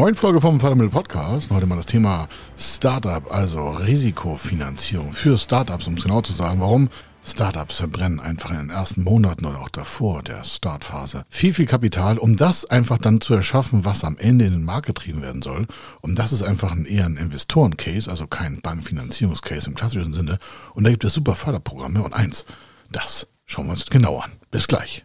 neuen Folge vom Fördermittel Podcast. Heute mal das Thema Startup, also Risikofinanzierung für Startups, um es genau zu sagen. Warum? Startups verbrennen einfach in den ersten Monaten oder auch davor der Startphase viel, viel Kapital, um das einfach dann zu erschaffen, was am Ende in den Markt getrieben werden soll. Und das ist einfach ein, eher ein Investoren-Case, also kein Bankfinanzierungscase im klassischen Sinne. Und da gibt es super Förderprogramme. Und eins, das schauen wir uns genauer an. Bis gleich.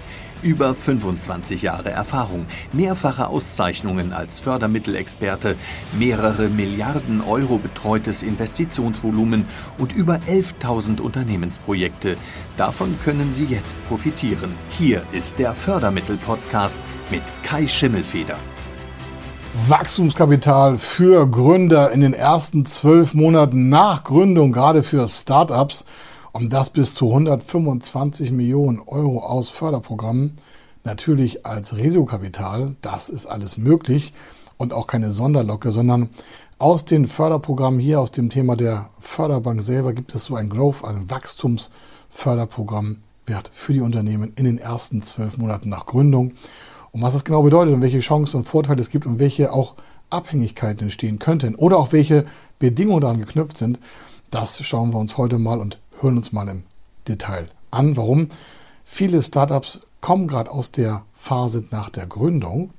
Über 25 Jahre Erfahrung, mehrfache Auszeichnungen als Fördermittelexperte, mehrere Milliarden Euro betreutes Investitionsvolumen und über 11.000 Unternehmensprojekte. Davon können Sie jetzt profitieren. Hier ist der Fördermittel-Podcast mit Kai Schimmelfeder. Wachstumskapital für Gründer in den ersten zwölf Monaten nach Gründung, gerade für Startups um das bis zu 125 Millionen Euro aus Förderprogrammen, natürlich als Risikokapital, das ist alles möglich und auch keine Sonderlocke, sondern aus den Förderprogrammen hier, aus dem Thema der Förderbank selber, gibt es so ein Growth, also ein Wachstumsförderprogramm Wert für die Unternehmen in den ersten zwölf Monaten nach Gründung. Und was das genau bedeutet und welche Chancen und Vorteile es gibt und welche auch Abhängigkeiten entstehen könnten oder auch welche Bedingungen daran geknüpft sind, das schauen wir uns heute mal und hören uns mal im Detail an. Warum? Viele Startups kommen gerade aus der Phase nach der Gründung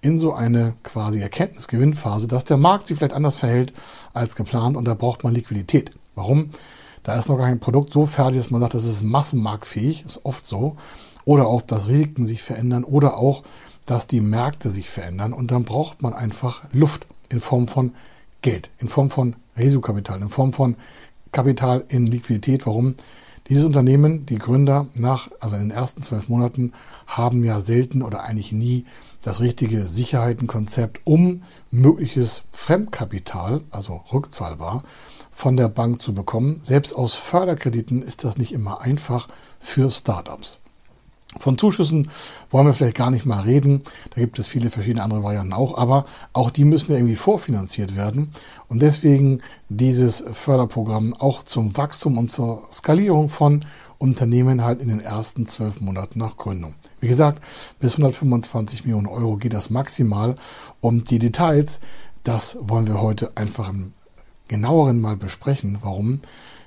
in so eine quasi Erkenntnisgewinnphase, dass der Markt sich vielleicht anders verhält als geplant und da braucht man Liquidität. Warum? Da ist noch gar kein Produkt so fertig, dass man sagt, das ist massenmarktfähig, ist oft so. Oder auch, dass Risiken sich verändern oder auch, dass die Märkte sich verändern und dann braucht man einfach Luft in Form von Geld, in Form von Risikokapital, in Form von Kapital in Liquidität. Warum? Dieses Unternehmen, die Gründer nach, also in den ersten zwölf Monaten, haben ja selten oder eigentlich nie das richtige Sicherheitenkonzept, um mögliches Fremdkapital, also rückzahlbar, von der Bank zu bekommen. Selbst aus Förderkrediten ist das nicht immer einfach für Startups. Von Zuschüssen wollen wir vielleicht gar nicht mal reden. Da gibt es viele verschiedene andere Varianten auch, aber auch die müssen ja irgendwie vorfinanziert werden. Und deswegen dieses Förderprogramm auch zum Wachstum und zur Skalierung von Unternehmen halt in den ersten zwölf Monaten nach Gründung. Wie gesagt, bis 125 Millionen Euro geht das maximal. Und die Details, das wollen wir heute einfach im genaueren mal besprechen. Warum?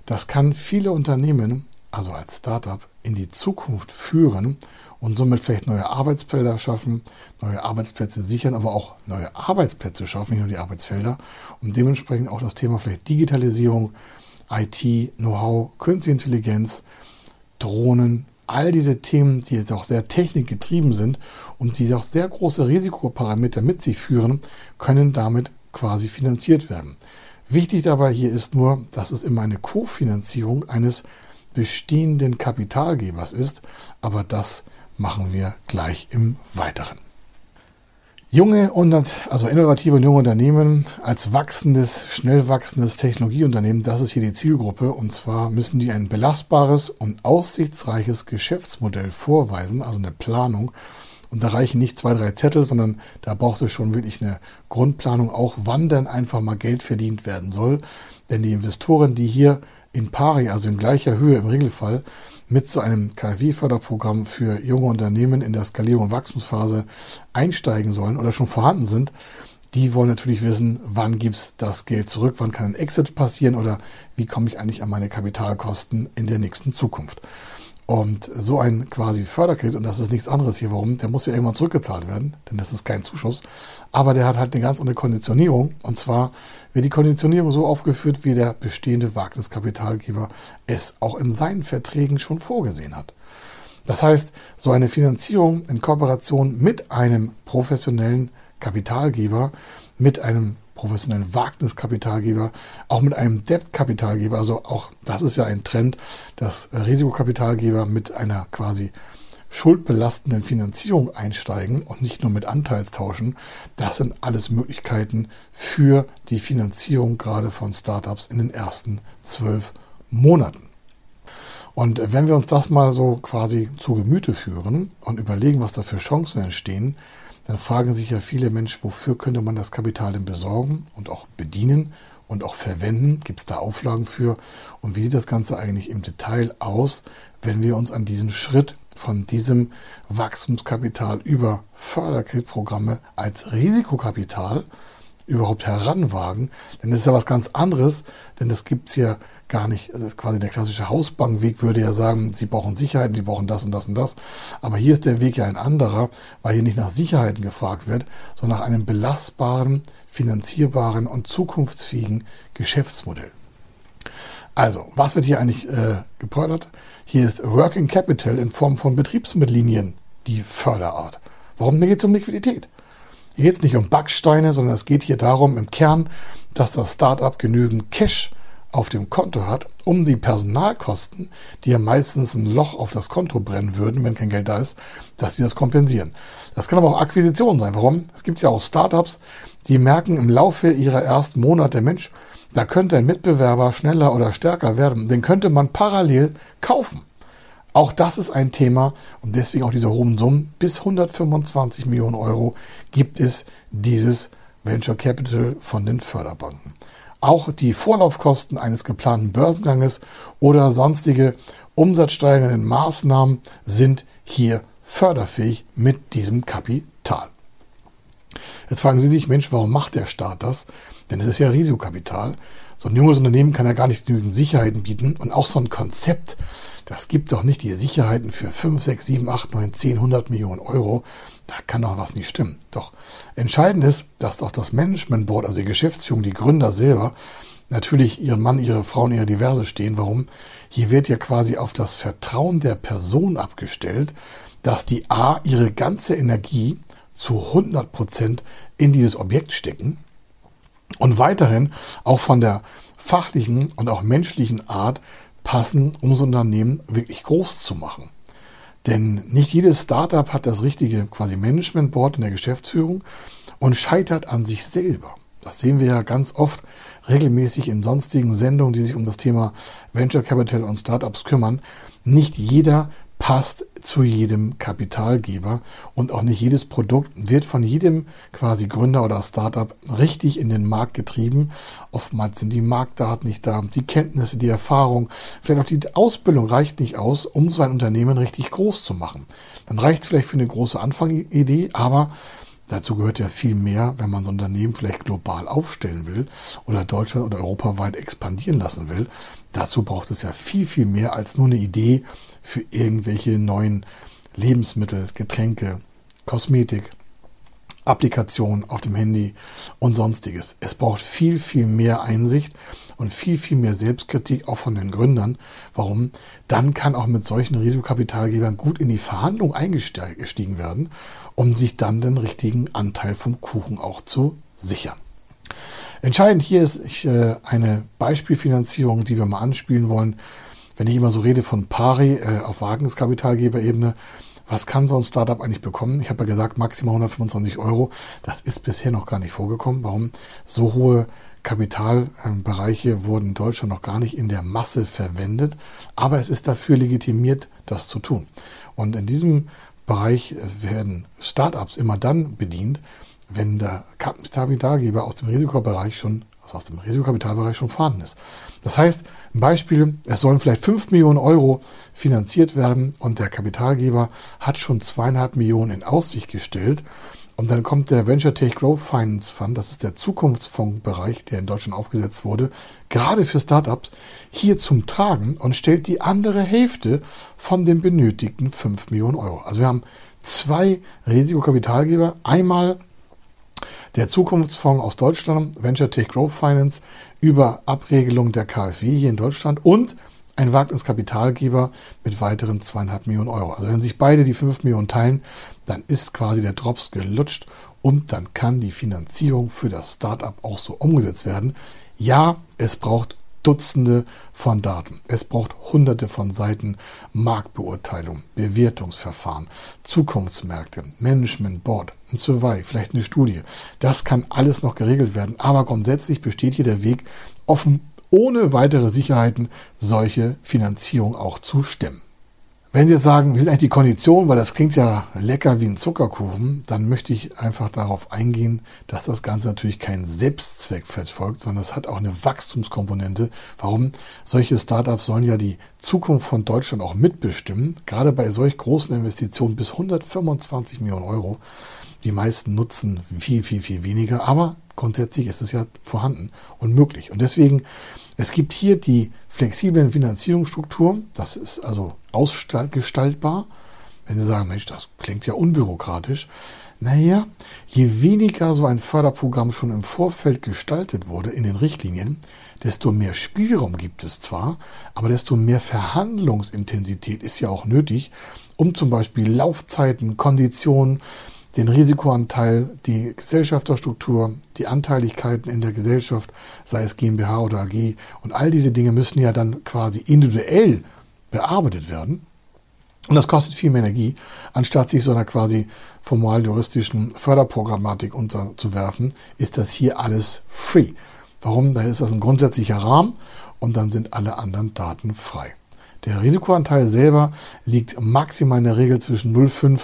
Das kann viele Unternehmen also als Startup, in die Zukunft führen und somit vielleicht neue Arbeitsfelder schaffen, neue Arbeitsplätze sichern, aber auch neue Arbeitsplätze schaffen, nicht nur die Arbeitsfelder und dementsprechend auch das Thema vielleicht Digitalisierung, IT, Know-how, Künstliche Intelligenz, Drohnen, all diese Themen, die jetzt auch sehr technikgetrieben sind und die auch sehr große Risikoparameter mit sich führen, können damit quasi finanziert werden. Wichtig dabei hier ist nur, dass es immer eine Kofinanzierung eines bestehenden Kapitalgebers ist, aber das machen wir gleich im Weiteren. Junge und also innovative und junge Unternehmen als wachsendes, schnell wachsendes Technologieunternehmen, das ist hier die Zielgruppe. Und zwar müssen die ein belastbares und aussichtsreiches Geschäftsmodell vorweisen, also eine Planung. Und da reichen nicht zwei, drei Zettel, sondern da braucht es schon wirklich eine Grundplanung, auch wann denn einfach mal Geld verdient werden soll. Denn die Investoren, die hier in pari, also in gleicher Höhe im Regelfall, mit so einem KfW-Förderprogramm für junge Unternehmen in der Skalierung und Wachstumsphase einsteigen sollen oder schon vorhanden sind, die wollen natürlich wissen, wann gibt's das Geld zurück, wann kann ein Exit passieren oder wie komme ich eigentlich an meine Kapitalkosten in der nächsten Zukunft. Und so ein quasi Förderkredit, und das ist nichts anderes hier, warum, der muss ja irgendwann zurückgezahlt werden, denn das ist kein Zuschuss, aber der hat halt eine ganz andere Konditionierung. Und zwar wird die Konditionierung so aufgeführt, wie der bestehende Wagniskapitalgeber es auch in seinen Verträgen schon vorgesehen hat. Das heißt, so eine Finanzierung in Kooperation mit einem professionellen Kapitalgeber, mit einem professionellen Wagniskapitalgeber, auch mit einem Debt-Kapitalgeber. Also auch das ist ja ein Trend, dass Risikokapitalgeber mit einer quasi schuldbelastenden Finanzierung einsteigen und nicht nur mit Anteilstauschen. Das sind alles Möglichkeiten für die Finanzierung gerade von Startups in den ersten zwölf Monaten. Und wenn wir uns das mal so quasi zu Gemüte führen und überlegen, was da für Chancen entstehen, dann fragen sich ja viele Menschen, wofür könnte man das Kapital denn besorgen und auch bedienen und auch verwenden? Gibt es da Auflagen für? Und wie sieht das Ganze eigentlich im Detail aus, wenn wir uns an diesen Schritt von diesem Wachstumskapital über Förderkreditprogramme als Risikokapital überhaupt heranwagen? Denn das ist ja was ganz anderes, denn das gibt es ja gar nicht. Also quasi der klassische Hausbankweg würde ja sagen, sie brauchen Sicherheiten, sie brauchen das und das und das. Aber hier ist der Weg ja ein anderer, weil hier nicht nach Sicherheiten gefragt wird, sondern nach einem belastbaren, finanzierbaren und zukunftsfähigen Geschäftsmodell. Also, was wird hier eigentlich äh, gefördert? Hier ist Working Capital in Form von Betriebsmittellinien die Förderart. Warum? Geht es um Liquidität. Hier geht es nicht um Backsteine, sondern es geht hier darum im Kern, dass das Startup genügend Cash auf dem Konto hat, um die Personalkosten, die ja meistens ein Loch auf das Konto brennen würden, wenn kein Geld da ist, dass sie das kompensieren. Das kann aber auch Akquisition sein. Warum? Es gibt ja auch Startups, die merken im Laufe ihrer ersten Monate, Mensch, da könnte ein Mitbewerber schneller oder stärker werden. Den könnte man parallel kaufen. Auch das ist ein Thema und deswegen auch diese hohen Summen. Bis 125 Millionen Euro gibt es dieses Venture Capital von den Förderbanken. Auch die Vorlaufkosten eines geplanten Börsenganges oder sonstige umsatzsteigernden Maßnahmen sind hier förderfähig mit diesem Kapital. Jetzt fragen Sie sich, Mensch, warum macht der Staat das? Denn es ist ja Risikokapital. So ein junges Unternehmen kann ja gar nicht genügend Sicherheiten bieten. Und auch so ein Konzept, das gibt doch nicht die Sicherheiten für 5, 6, 7, 8, 9, 10, 100 Millionen Euro. Da kann doch was nicht stimmen. Doch entscheidend ist, dass auch das Management Board, also die Geschäftsführung, die Gründer selber, natürlich ihren Mann, ihre Frauen, ihre Diverse stehen. Warum? Hier wird ja quasi auf das Vertrauen der Person abgestellt, dass die A ihre ganze Energie zu 100 Prozent in dieses Objekt stecken und weiterhin auch von der fachlichen und auch menschlichen Art passen, um so ein Unternehmen wirklich groß zu machen. Denn nicht jedes Startup hat das richtige quasi Management Board in der Geschäftsführung und scheitert an sich selber. Das sehen wir ja ganz oft regelmäßig in sonstigen Sendungen, die sich um das Thema Venture Capital und Startups kümmern. Nicht jeder passt zu jedem Kapitalgeber und auch nicht jedes Produkt wird von jedem quasi Gründer oder Startup richtig in den Markt getrieben. Oftmals sind die Marktdaten nicht da, die Kenntnisse, die Erfahrung, vielleicht auch die Ausbildung reicht nicht aus, um so ein Unternehmen richtig groß zu machen. Dann reicht es vielleicht für eine große Anfangidee, aber Dazu gehört ja viel mehr, wenn man so ein Unternehmen vielleicht global aufstellen will oder Deutschland oder europaweit expandieren lassen will. Dazu braucht es ja viel, viel mehr als nur eine Idee für irgendwelche neuen Lebensmittel, Getränke, Kosmetik, Applikationen auf dem Handy und sonstiges. Es braucht viel, viel mehr Einsicht und viel, viel mehr Selbstkritik auch von den Gründern. Warum? Dann kann auch mit solchen Risikokapitalgebern gut in die Verhandlung eingestiegen werden, um sich dann den richtigen Anteil vom Kuchen auch zu sichern. Entscheidend hier ist äh, eine Beispielfinanzierung, die wir mal anspielen wollen. Wenn ich immer so rede von Pari äh, auf Wagniskapitalgeberebene, was kann so ein Startup eigentlich bekommen? Ich habe ja gesagt, maximal 125 Euro. Das ist bisher noch gar nicht vorgekommen. Warum? So hohe Kapitalbereiche wurden in Deutschland noch gar nicht in der Masse verwendet. Aber es ist dafür legitimiert, das zu tun. Und in diesem Bereich werden Startups immer dann bedient, wenn der Kapitalgeber aus dem Risikobereich schon, also aus dem Risikokapitalbereich schon vorhanden ist. Das heißt, ein Beispiel, es sollen vielleicht 5 Millionen Euro finanziert werden und der Kapitalgeber hat schon zweieinhalb Millionen in Aussicht gestellt. Und dann kommt der Venture Tech Growth Finance Fund, das ist der Zukunftsfondsbereich, der in Deutschland aufgesetzt wurde, gerade für Startups, hier zum Tragen und stellt die andere Hälfte von den benötigten 5 Millionen Euro. Also wir haben zwei Risikokapitalgeber, einmal der Zukunftsfonds aus Deutschland, Venture Tech Growth Finance, über Abregelung der KfW hier in Deutschland und ein Wagniskapitalgeber mit weiteren zweieinhalb Millionen Euro. Also wenn sich beide die fünf Millionen teilen, dann ist quasi der Drops gelutscht und dann kann die Finanzierung für das Startup auch so umgesetzt werden. Ja, es braucht Dutzende von Daten. Es braucht hunderte von Seiten Marktbeurteilung, Bewertungsverfahren, Zukunftsmärkte, Management Board, ein Survey, vielleicht eine Studie. Das kann alles noch geregelt werden. Aber grundsätzlich besteht hier der Weg, offen ohne weitere Sicherheiten solche Finanzierung auch zu stemmen. Wenn Sie jetzt sagen, wie sind eigentlich die Konditionen, weil das klingt ja lecker wie ein Zuckerkuchen, dann möchte ich einfach darauf eingehen, dass das Ganze natürlich keinen Selbstzweck verfolgt, sondern es hat auch eine Wachstumskomponente. Warum? Solche Startups sollen ja die Zukunft von Deutschland auch mitbestimmen, gerade bei solch großen Investitionen bis 125 Millionen Euro. Die meisten nutzen viel, viel, viel weniger, aber grundsätzlich ist es ja vorhanden und möglich. Und deswegen es gibt hier die flexiblen Finanzierungsstrukturen. Das ist also ausgestaltbar. Wenn Sie sagen, Mensch, das klingt ja unbürokratisch. Naja, je weniger so ein Förderprogramm schon im Vorfeld gestaltet wurde in den Richtlinien, desto mehr Spielraum gibt es zwar, aber desto mehr Verhandlungsintensität ist ja auch nötig, um zum Beispiel Laufzeiten, Konditionen, den Risikoanteil, die Gesellschafterstruktur, die Anteiligkeiten in der Gesellschaft, sei es GmbH oder AG. Und all diese Dinge müssen ja dann quasi individuell bearbeitet werden. Und das kostet viel mehr Energie, anstatt sich so einer quasi formal-juristischen Förderprogrammatik unterzuwerfen, ist das hier alles free. Warum? Da ist das ein grundsätzlicher Rahmen und dann sind alle anderen Daten frei. Der Risikoanteil selber liegt maximal in der Regel zwischen 0,5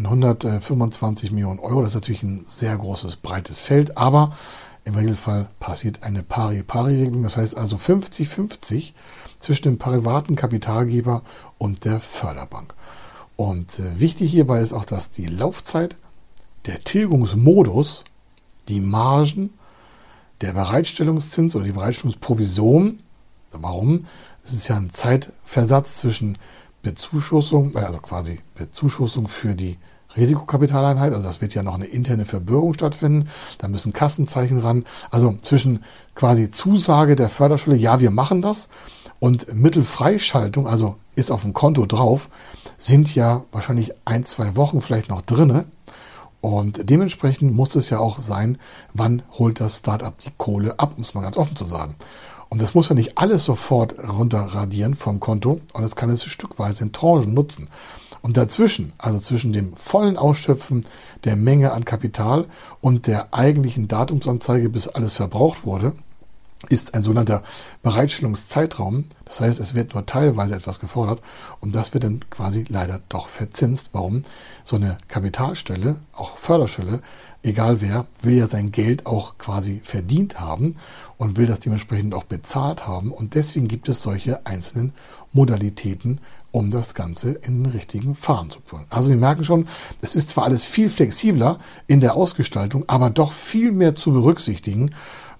und 125 Millionen Euro. Das ist natürlich ein sehr großes, breites Feld, aber im Regelfall passiert eine Pari-Pari-Regelung. Das heißt also 50-50 zwischen dem privaten Kapitalgeber und der Förderbank. Und äh, wichtig hierbei ist auch, dass die Laufzeit, der Tilgungsmodus, die Margen, der Bereitstellungszins oder die Bereitstellungsprovision, warum? Es ist ja ein Zeitversatz zwischen Bezuschussung, also quasi Bezuschussung für die Risikokapitaleinheit, also das wird ja noch eine interne Verbürgung stattfinden, da müssen Kassenzeichen ran, also zwischen quasi Zusage der Förderschule, ja, wir machen das, und Mittelfreischaltung, also ist auf dem Konto drauf, sind ja wahrscheinlich ein, zwei Wochen vielleicht noch drinne. Und dementsprechend muss es ja auch sein, wann holt das Startup die Kohle ab, um es mal ganz offen zu sagen. Und das muss ja nicht alles sofort runterradieren vom Konto und das kann es stückweise in Tranchen nutzen. Und dazwischen, also zwischen dem vollen Ausschöpfen der Menge an Kapital und der eigentlichen Datumsanzeige, bis alles verbraucht wurde, ist ein sogenannter Bereitstellungszeitraum. Das heißt, es wird nur teilweise etwas gefordert und das wird dann quasi leider doch verzinst. Warum? So eine Kapitalstelle, auch Förderstelle, egal wer, will ja sein Geld auch quasi verdient haben und will das dementsprechend auch bezahlt haben. Und deswegen gibt es solche einzelnen Modalitäten, um das Ganze in den richtigen Fahren zu bringen. Also Sie merken schon, es ist zwar alles viel flexibler in der Ausgestaltung, aber doch viel mehr zu berücksichtigen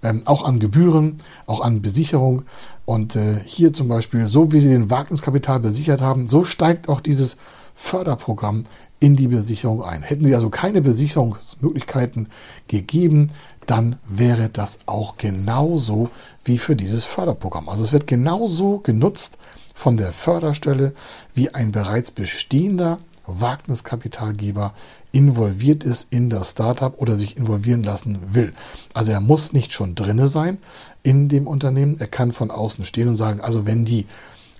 ähm, auch an Gebühren, auch an Besicherung. Und äh, hier zum Beispiel, so wie Sie den Wagniskapital besichert haben, so steigt auch dieses Förderprogramm in die Besicherung ein. Hätten Sie also keine Besicherungsmöglichkeiten gegeben, dann wäre das auch genauso wie für dieses Förderprogramm. Also es wird genauso genutzt von der Förderstelle wie ein bereits bestehender Wagniskapitalgeber involviert ist in das Startup oder sich involvieren lassen will. Also er muss nicht schon drinne sein in dem Unternehmen. Er kann von außen stehen und sagen, also wenn die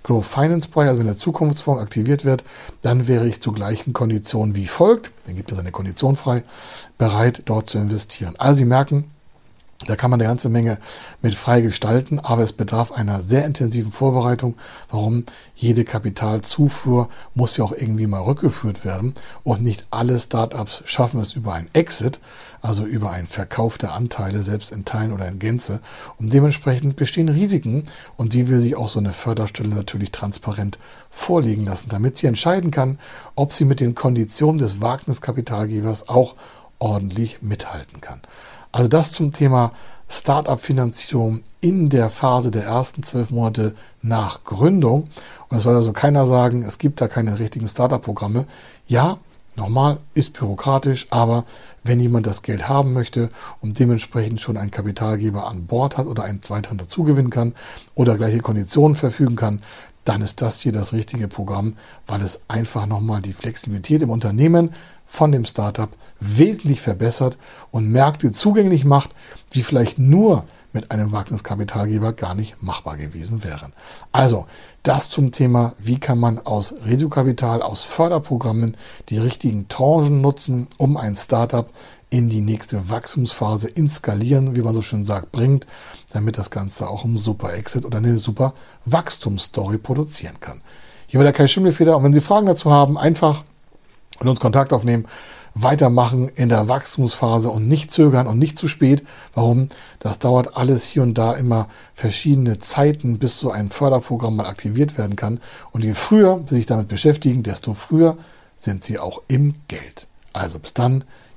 Grow Finance Buy, also wenn der Zukunftsfonds aktiviert wird, dann wäre ich zu gleichen Konditionen wie folgt, dann gibt es eine Kondition frei, bereit dort zu investieren. Also Sie merken, da kann man eine ganze Menge mit frei gestalten, aber es bedarf einer sehr intensiven Vorbereitung. Warum? Jede Kapitalzufuhr muss ja auch irgendwie mal rückgeführt werden und nicht alle Startups schaffen es über ein Exit, also über einen Verkauf der Anteile, selbst in Teilen oder in Gänze. Und dementsprechend bestehen Risiken und die will sich auch so eine Förderstelle natürlich transparent vorlegen lassen, damit sie entscheiden kann, ob sie mit den Konditionen des Wagniskapitalgebers auch ordentlich mithalten kann. Also das zum Thema Startup-Finanzierung in der Phase der ersten zwölf Monate nach Gründung. Und es soll also keiner sagen, es gibt da keine richtigen Startup-Programme. Ja, Nochmal, ist bürokratisch, aber wenn jemand das Geld haben möchte und dementsprechend schon einen Kapitalgeber an Bord hat oder einen Zweithand dazugewinnen kann oder gleiche Konditionen verfügen kann, dann ist das hier das richtige Programm, weil es einfach nochmal die Flexibilität im Unternehmen von dem Startup wesentlich verbessert und Märkte zugänglich macht, die vielleicht nur mit einem Wagniskapitalgeber gar nicht machbar gewesen wären. Also, das zum Thema, wie kann man aus Risikokapital, aus Förderprogrammen die richtigen Tranchen nutzen, um ein Startup in die nächste Wachstumsphase inskalieren, wie man so schön sagt, bringt, damit das Ganze auch einen super Exit oder eine super Wachstumsstory produzieren kann. Hier war der Kai Schimmelfeder und wenn Sie Fragen dazu haben, einfach mit uns Kontakt aufnehmen weitermachen in der Wachstumsphase und nicht zögern und nicht zu spät. Warum? Das dauert alles hier und da immer verschiedene Zeiten, bis so ein Förderprogramm mal aktiviert werden kann. Und je früher Sie sich damit beschäftigen, desto früher sind Sie auch im Geld. Also bis dann.